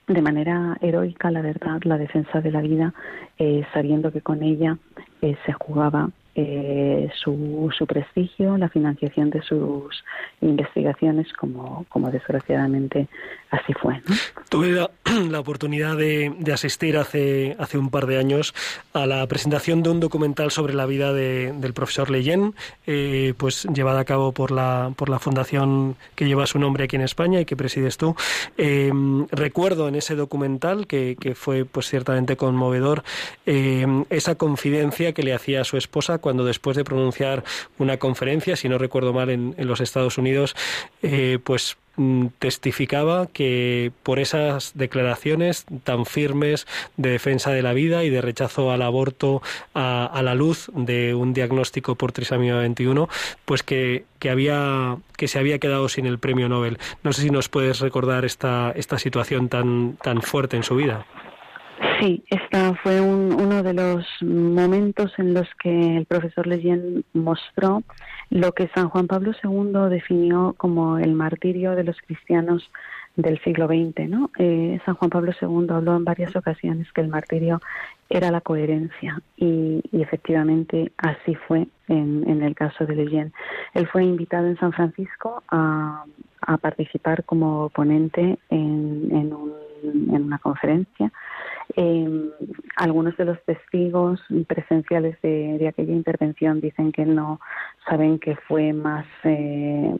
de manera heroica, la verdad, la defensa de la vida, eh, sabiendo que con ella eh, se jugaba eh, su, su, prestigio, la financiación de sus investigaciones, como, como desgraciadamente así fue. ¿no? Tuve la, oportunidad de, de, asistir hace, hace un par de años a la presentación de un documental sobre la vida de, del profesor Leyen, eh, pues llevada a cabo por la, por la fundación que lleva su nombre aquí en España y que presides tú. Eh, recuerdo en ese documental, que, que fue pues ciertamente conmovedor, esa confidencia que le hacía a su esposa cuando después de pronunciar una conferencia, si no recuerdo mal, en, los Estados Unidos, eh, pues mm, testificaba que por esas declaraciones tan firmes de defensa de la vida y de rechazo al aborto a, a la luz de un diagnóstico por trisomía 21, pues que, que, había, que se había quedado sin el premio Nobel. No sé si nos puedes recordar esta, esta situación tan, tan fuerte en su vida. Sí, esta fue un, uno de los momentos en los que el profesor Leyen mostró lo que San Juan Pablo II definió como el martirio de los cristianos del siglo XX. ¿no? Eh, San Juan Pablo II habló en varias ocasiones que el martirio era la coherencia y, efectivamente así fue en, en, el caso de Leyen. Él fue invitado en San Francisco a, participar como ponente en, en, un, en una conferencia eh, algunos de los testigos presenciales de, de, aquella intervención dicen que no saben que fue más, eh,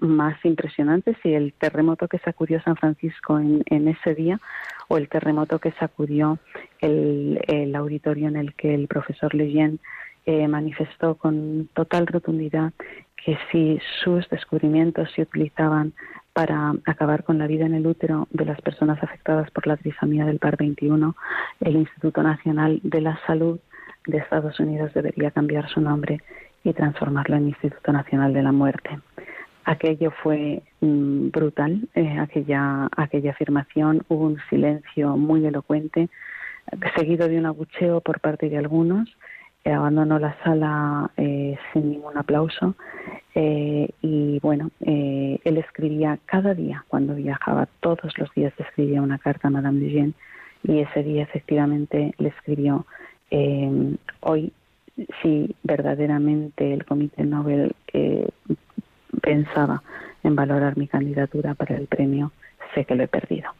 más impresionante si el terremoto que sacudió San Francisco en, en ese día o el terremoto que sacudió el, el auditorio en el que el profesor Leyen eh, manifestó con total rotundidad que si sus descubrimientos se utilizaban para acabar con la vida en el útero de las personas afectadas por la trisomía del par 21, el Instituto Nacional de la Salud de Estados Unidos debería cambiar su nombre y transformarlo en Instituto Nacional de la Muerte. Aquello fue mmm, brutal, eh, aquella, aquella afirmación, hubo un silencio muy elocuente, seguido de un abucheo por parte de algunos, abandonó la sala eh, sin ningún aplauso eh, y bueno, eh, él escribía cada día cuando viajaba, todos los días escribía una carta a Madame Lejeune y ese día efectivamente le escribió eh, hoy si verdaderamente el Comité Nobel eh, pensaba en valorar mi candidatura para el premio, sé que lo he perdido.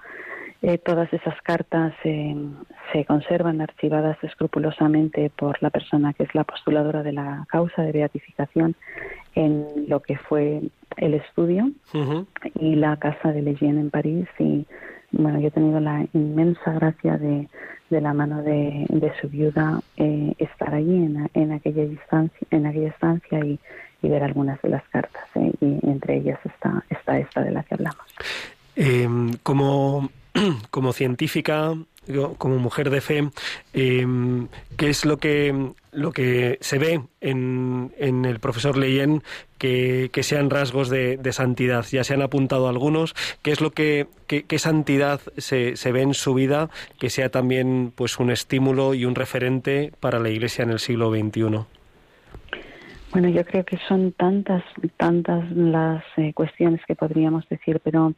Eh, todas esas cartas eh, se conservan archivadas escrupulosamente por la persona que es la postuladora de la causa de beatificación en lo que fue el estudio uh -huh. y la casa de Leyen en París y bueno yo he tenido la inmensa gracia de, de la mano de, de su viuda eh, estar allí en, en aquella distancia en aquella estancia y, y ver algunas de las cartas eh, y entre ellas está está esta de la que hablamos eh, como como científica como mujer de fe, em, ¿qué es lo que, lo que se ve en, en el profesor Leyen que, sean rasgos de, santidad? Ya se han apuntado algunos. ¿Qué es lo que, qué, santidad se, se ve en su vida que sea también pues un estímulo y un referente para la Iglesia en el siglo XXI? Bueno, yo creo que son tantas, tantas las eh, cuestiones que podríamos decir, pero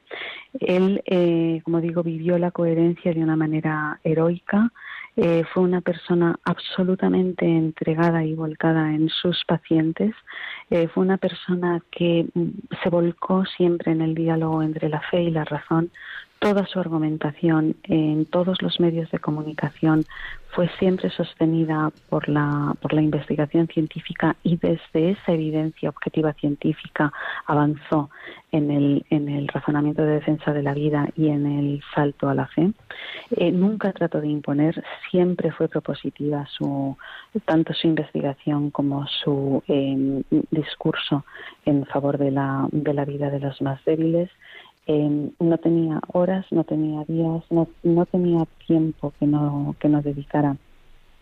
él, eh, como digo, vivió la coherencia de una manera heroica. Eh, fue una persona absolutamente entregada y volcada en sus pacientes. fue una persona que mm, se volcó siempre en el diálogo entre la fe y la razón toda su argumentación en todos los medios de comunicación fue siempre sostenida por la, por la investigación científica y desde esa evidencia objetiva científica avanzó en el, en el razonamiento de defensa de la vida y en el salto a la fe. Eh, nunca trató de imponer, siempre fue propositiva su, tanto su investigación como su eh, discurso en favor de la, de la vida de los más débiles no tenía horas, no tenía días, no, no tenía tiempo que no, que no dedicara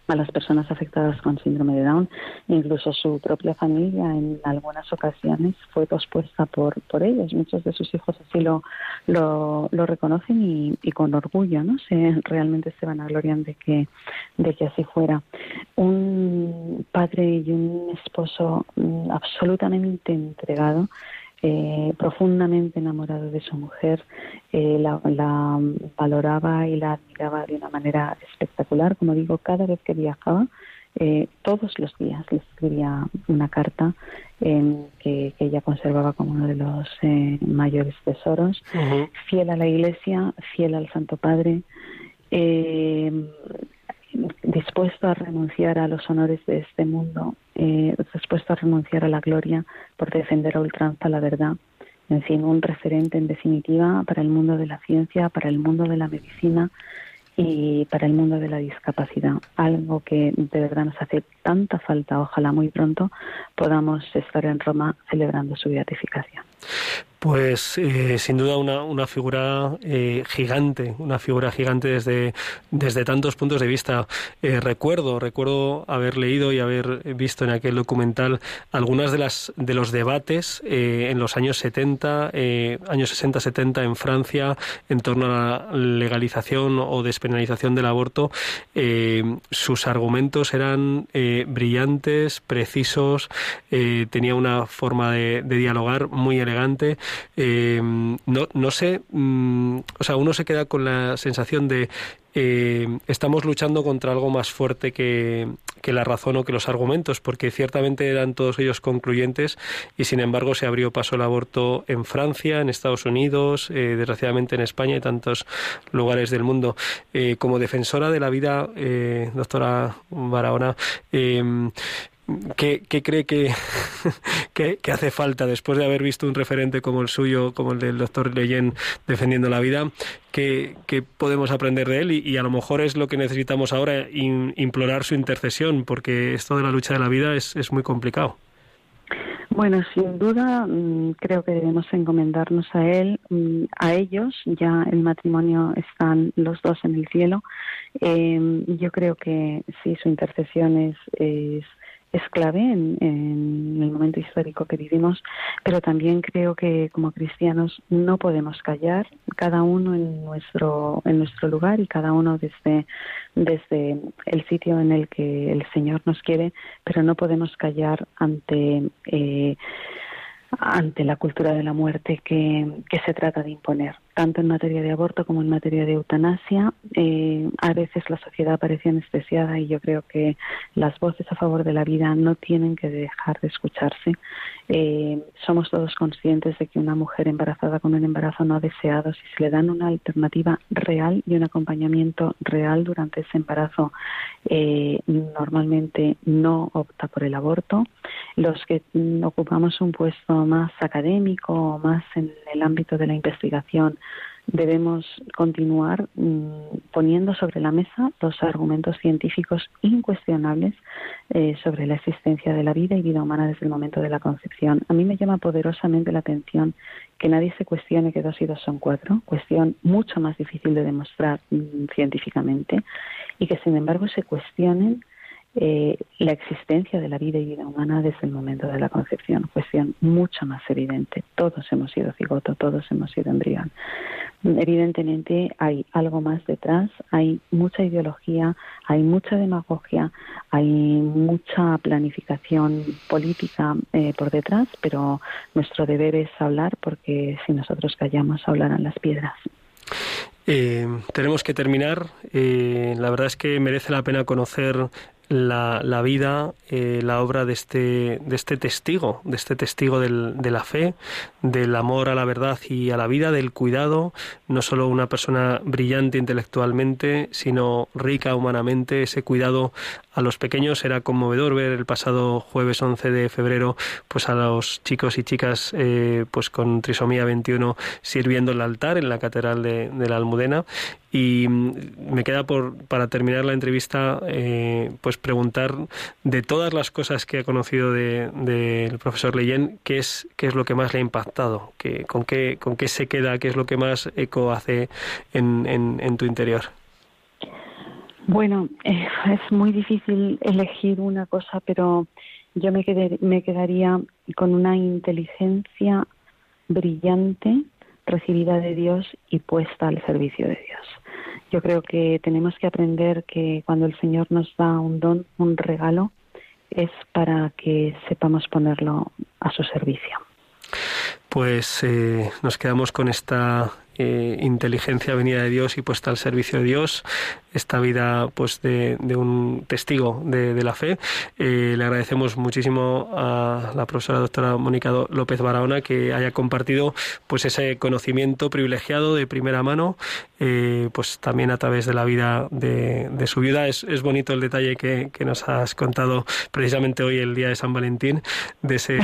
a las personas afectadas con síndrome de Down. Incluso su propia familia en algunas ocasiones fue pospuesta por, por ellos. Muchos de sus hijos así lo, lo, lo reconocen y, con orgullo, ¿no? Se, realmente se van a de que, de que así fuera. Un padre y un esposo mm, absolutamente entregado eh, profundamente enamorado de su mujer, eh, la, valoraba y la admiraba de una manera espectacular. Como digo, cada vez que viajaba, eh, todos los días le escribía una carta que, ella conservaba como uno de los mayores tesoros, fiel a la Iglesia, fiel al Santo Padre dispuesto a renunciar a los honores de este mundo, eh, dispuesto a renunciar a la gloria por defender a ultranza la verdad. En fin, un referente en definitiva para el mundo de la ciencia, para el mundo de la medicina y para el mundo de la discapacidad. Algo que de verdad nos hace tanta falta. Ojalá muy pronto podamos estar en Roma celebrando su beatificación. Pues eh, sin duda una, una figura eh, gigante, una figura gigante desde, desde tantos puntos de vista. Eh, recuerdo, recuerdo haber leído y haber visto en aquel documental algunas de las de los debates en los años 70, años 60-70 en Francia en torno a la legalización o despenalización del aborto. sus argumentos eran brillantes, precisos, tenía una forma de, dialogar muy elegante. Eh, no, no sé, mm, o sea, uno se queda con la sensación de eh, estamos luchando contra algo más fuerte que, la razón o que los argumentos, porque ciertamente eran todos ellos concluyentes y sin embargo se abrió paso el aborto en Francia, en Estados Unidos, eh, desgraciadamente en España y tantos lugares del mundo. como defensora de la vida, doctora Barahona, ¿Qué, cree que, que, hace falta después de haber visto un referente como el suyo, como el del doctor Leyen defendiendo la vida? ¿Qué, podemos aprender de él? Y, a lo mejor es lo que necesitamos ahora, implorar su intercesión, porque esto de la lucha de la vida es, es muy complicado. Bueno, sin duda mm, creo que debemos encomendarnos a él, mm, a ellos. Ya el matrimonio están los dos en el cielo. Eh, yo creo que sí, su intercesión es, es es clave en, el momento histórico que vivimos, pero también creo que como cristianos no podemos callar, cada uno en nuestro, en nuestro lugar y cada uno desde, desde el sitio en el que el Señor nos quiere, pero no podemos callar ante eh, ante la cultura de la muerte que, se trata de imponer, tanto en materia de aborto como en materia de eutanasia. Eh, a veces la sociedad parece anestesiada y yo creo que las voces a favor de la vida no tienen que dejar de escucharse. Eh, somos todos conscientes de que una mujer embarazada con un embarazo no deseado, si se le dan una alternativa real y un acompañamiento real durante ese embarazo, eh, normalmente no opta por el aborto. Los que ocupamos un puesto más académico, más en el ámbito de la investigación, debemos continuar mm, poniendo sobre la mesa los argumentos científicos incuestionables eh, sobre la existencia de la vida y vida humana desde el momento de la concepción. A mí me llama poderosamente la atención que nadie se cuestione que dos y dos son cuatro, cuestión mucho más difícil de demostrar mm, científicamente, y que sin embargo se cuestionen eh, la existencia de la vida y vida humana desde el momento de la concepción, cuestión mucho más evidente. Todos hemos sido cigoto, todos hemos sido embrión. Evidentemente hay algo más detrás, hay mucha ideología, hay mucha demagogia, hay mucha planificación política eh, por detrás, pero nuestro deber es hablar porque si nosotros callamos hablarán las piedras. Eh, tenemos que terminar. la verdad es que merece la pena conocer la, la vida, eh, la obra de este, de este testigo, de este testigo del, de la fe, del amor a la verdad y a la vida, del cuidado, no solo una persona brillante intelectualmente, sino rica humanamente, ese cuidado a los pequeños. Era conmovedor ver el pasado jueves 11 de febrero pues a los chicos y chicas eh, pues con trisomía 21 sirviendo el altar en la catedral de, de la Almudena y mm, me queda por, para terminar la entrevista, eh, pues preguntar de todas las cosas que ha conocido del de, profesor Leyen, ¿qué es, ¿qué es lo que más le ha impactado? ¿Qué, con, qué, ¿Con qué se queda? ¿Qué es lo que más eco hace en, en, tu interior? Bueno, eh, es muy difícil elegir una cosa, pero yo me, me quedaría con una inteligencia brillante recibida de Dios y puesta al servicio de Dios. Yo creo que tenemos que aprender que cuando el Señor nos da un don, un regalo, es para que sepamos ponerlo a su servicio. Pues eh, nos quedamos con esta eh, inteligencia venida de Dios y puesta al servicio de Dios, esta vida pues de, un testigo de, la fe. Eh, le agradecemos muchísimo a la profesora doctora Mónica López Barahona que haya compartido pues ese conocimiento privilegiado de primera mano, eh, pues también a través de la vida de, su viuda. Es, bonito el detalle que, nos has contado precisamente hoy, el día de San Valentín, de ese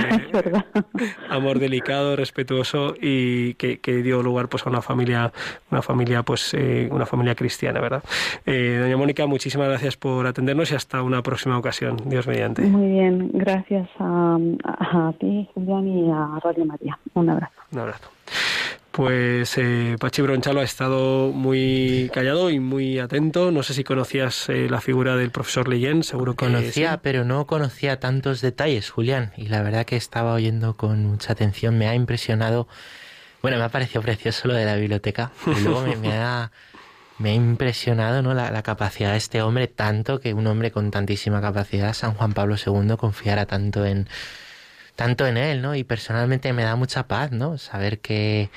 amor delicado, respetuoso y que, que dio lugar pues a una familia, una familia, pues, eh, una familia cristiana, ¿verdad? Eh, doña Mónica, muchísimas gracias por atendernos y hasta una próxima ocasión. Dios mediante. Muy bien, gracias a, a ti, Julián, y a Radio María. Un abrazo. Un abrazo. Pues eh, Pachi Bronchalo ha estado muy callado y muy atento. No sé si conocías eh, la figura del profesor Leyen, seguro que conocía, pero no conocía tantos detalles, Julián. Y la verdad que estaba oyendo con mucha atención. Me ha impresionado bueno, me ha parecido precioso lo de la biblioteca. Y luego me, ha, me ha impresionado ¿no? La, capacidad de este hombre, tanto que un hombre con tantísima capacidad, San Juan Pablo II, confiara tanto en, tanto en él, ¿no? Y personalmente me da mucha paz, ¿no? Saber que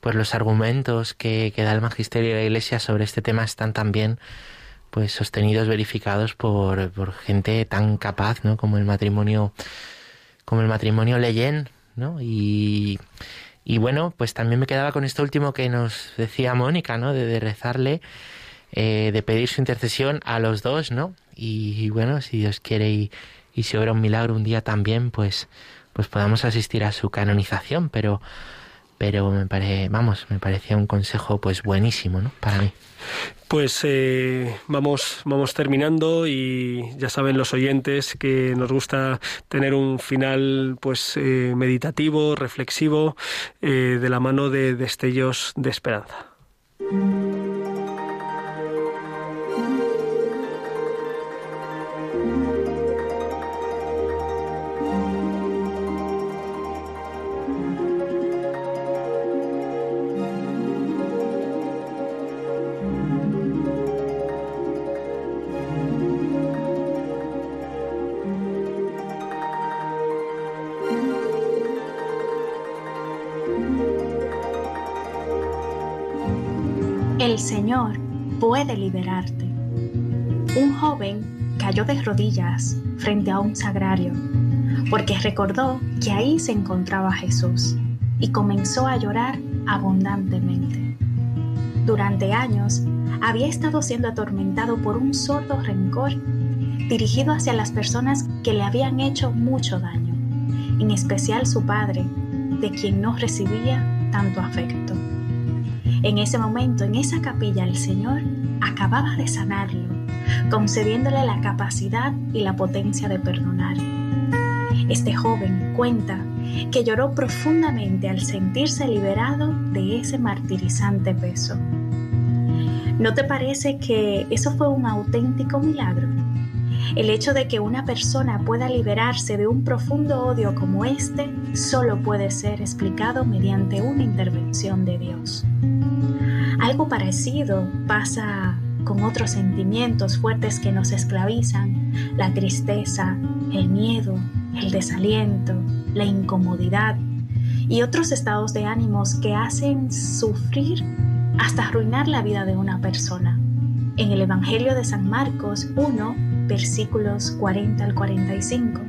pues los argumentos que, que da el magisterio de la Iglesia sobre este tema están también pues sostenidos, verificados por, por gente tan capaz, ¿no? Como el matrimonio, como el matrimonio Leyen, ¿no? Y y bueno, pues también me quedaba con esto último que nos decía Mónica, ¿no? De, rezarle, eh, de pedir su intercesión a los dos, ¿no? Y, bueno, si Dios quiere y, y si obra un milagro un día también, pues, pues podamos asistir a su canonización, pero pero me parece, vamos, me parecía un consejo pues buenísimo, ¿no? Para mí. Pues eh, vamos, vamos terminando y ya saben los oyentes que nos gusta tener un final pues eh, meditativo, reflexivo, eh, de la mano de destellos de esperanza. Puede liberarte. Un joven cayó de rodillas frente a un sagrario porque recordó que ahí se encontraba Jesús y comenzó a llorar abundantemente. Durante años había estado siendo atormentado por un sordo rencor dirigido hacia las personas que le habían hecho mucho daño, en especial su padre, de quien no recibía tanto afecto. En ese momento, en esa capilla, el Señor acababa de sanarlo, concediéndole la capacidad y la potencia de perdonar. Este joven cuenta que lloró profundamente al sentirse liberado de ese martirizante peso. ¿No te parece que eso fue un auténtico milagro? El hecho de que una persona pueda liberarse de un profundo odio como este solo puede ser explicado mediante una intervención de Dios. Algo parecido pasa con otros sentimientos fuertes que nos esclavizan, la tristeza, el miedo, el desaliento, la incomodidad y otros estados de ánimos que hacen sufrir hasta arruinar la vida de una persona. En el Evangelio de San Marcos 1, versículos 40 al 45,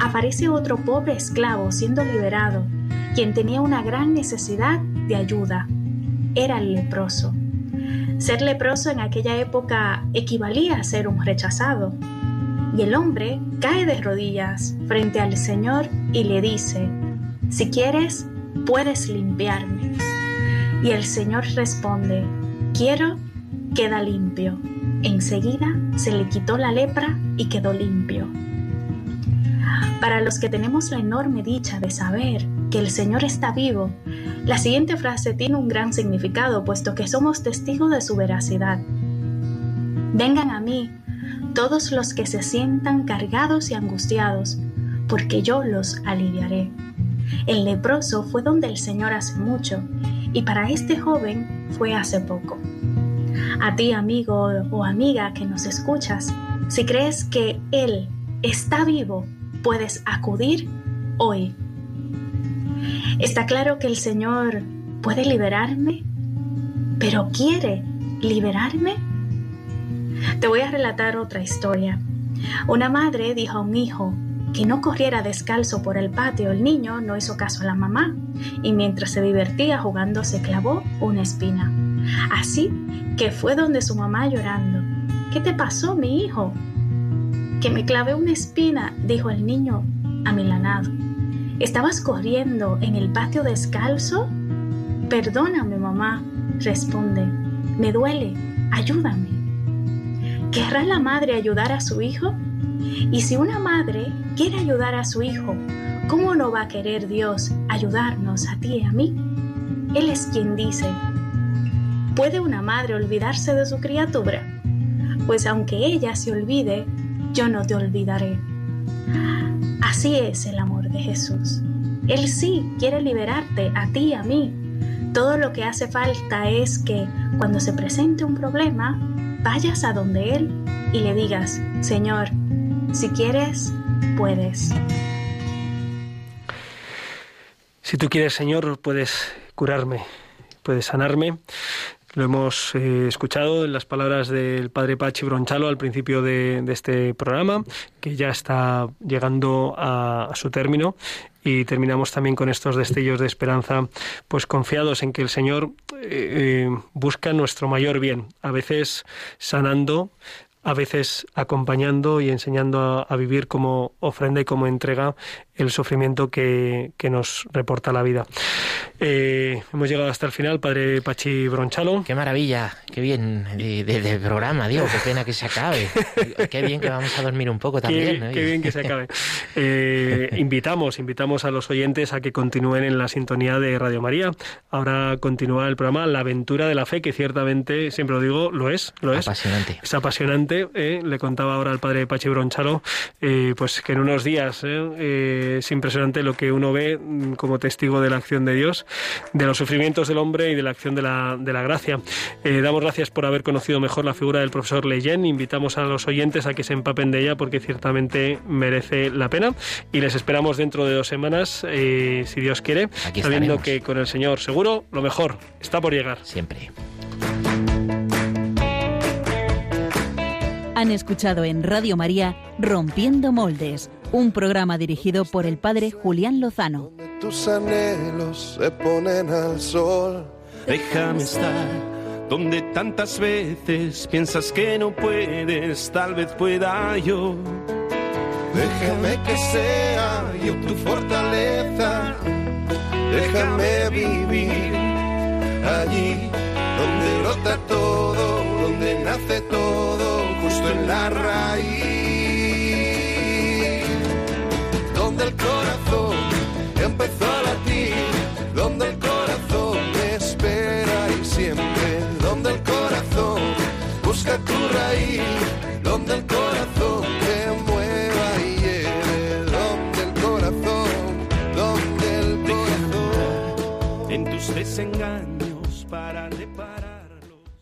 aparece otro pobre esclavo siendo liberado, quien tenía una gran necesidad de ayuda. Era leproso. Ser leproso en aquella época equivalía a ser un rechazado, y el hombre cae de rodillas frente al Señor y le dice, si quieres, puedes limpiarme. Y el Señor responde, quiero, queda limpio. Enseguida se le quitó la lepra y quedó limpio. Para los que tenemos la enorme dicha de saber que el Señor está vivo, la siguiente frase tiene un gran significado, puesto que somos testigos de su veracidad. Vengan a mí todos los que se sientan cargados y angustiados, porque yo los aliviaré. El leproso fue donde el Señor hace mucho, y para este joven fue hace poco. A ti, amigo o amiga que nos escuchas, si crees que Él está vivo, puedes acudir hoy. Está claro que el Señor puede liberarme, pero quiere liberarme te voy a relatar otra historia. Una madre dijo a un hijo que no corriera descalzo por el patio. El niño no hizo caso a la mamá y mientras se divertía jugando se clavó una espina. Así que fue donde su mamá llorando. ¿Qué te pasó, mi hijo? Que me clavé una espina, dijo el niño amilanado. ¿Estabas corriendo en el patio descalzo? Perdóname, mamá, responde. Me duele, ayúdame. ¿Querrá la madre ayudar a su hijo? Y si una madre quiere ayudar a su hijo, ¿cómo no va a querer Dios ayudarnos a ti y a mí? Él es quien dice, ¿puede una madre olvidarse de su criatura? Pues aunque ella se olvide, yo no te olvidaré. Así es el amor de Jesús. Él sí quiere liberarte a ti a mí. Todo lo que hace falta es que cuando se presente un problema, vayas a donde Él y le digas, Señor, si quieres, puedes. Si tú quieres, Señor, puedes curarme, puedes sanarme. Lo hemos eh, escuchado en las palabras del padre Pachi Bronchalo al principio de, este programa, que ya está llegando a, su término. Y terminamos también con estos destellos de esperanza, pues confiados en que el Señor eh, eh, busca nuestro mayor bien, a veces sanando, a veces acompañando y enseñando a, vivir como ofrenda y como entrega el sufrimiento que, nos reporta la vida. Eh, hemos llegado hasta el final, padre Pachi Bronchalo. Qué maravilla, qué bien de, programa, digo, qué pena que se acabe. qué bien que vamos a dormir un poco también. Qué, bien que se acabe. Eh, invitamos, invitamos a los oyentes a que continúen en la sintonía de Radio María. Ahora continúa el programa La aventura de la fe, que ciertamente, siempre lo digo, lo es, lo es. Apasionante. Es apasionante. Eh, le contaba ahora al padre Pachi Bronchalo, pues que en unos días es impresionante lo que uno ve mm, como testigo de la acción de Dios, de los sufrimientos del hombre y de la acción de la, de la gracia. Eh, damos gracias por haber conocido mejor la figura del profesor Leyen. Invitamos a los oyentes a que se empapen de ella porque ciertamente merece la pena. Y les esperamos dentro de dos semanas, eh, si Dios quiere, sabiendo que con el Señor seguro lo mejor está por llegar. Siempre. Han escuchado en Radio María Rompiendo Moldes un programa dirigido por el padre Julián Lozano. tus anhelos se ponen al sol. Déjame estar donde tantas veces piensas que no puedes, tal vez pueda yo. Déjame que sea yo tu fortaleza. Déjame vivir allí donde brota todo, donde nace todo, justo en la raíz, donde el corazón empezó a latir, donde el corazón te espera y siempre, donde el corazón busca tu raíz, donde el corazón te mueva y lleve, donde el corazón, donde el corazón. En tus desengaños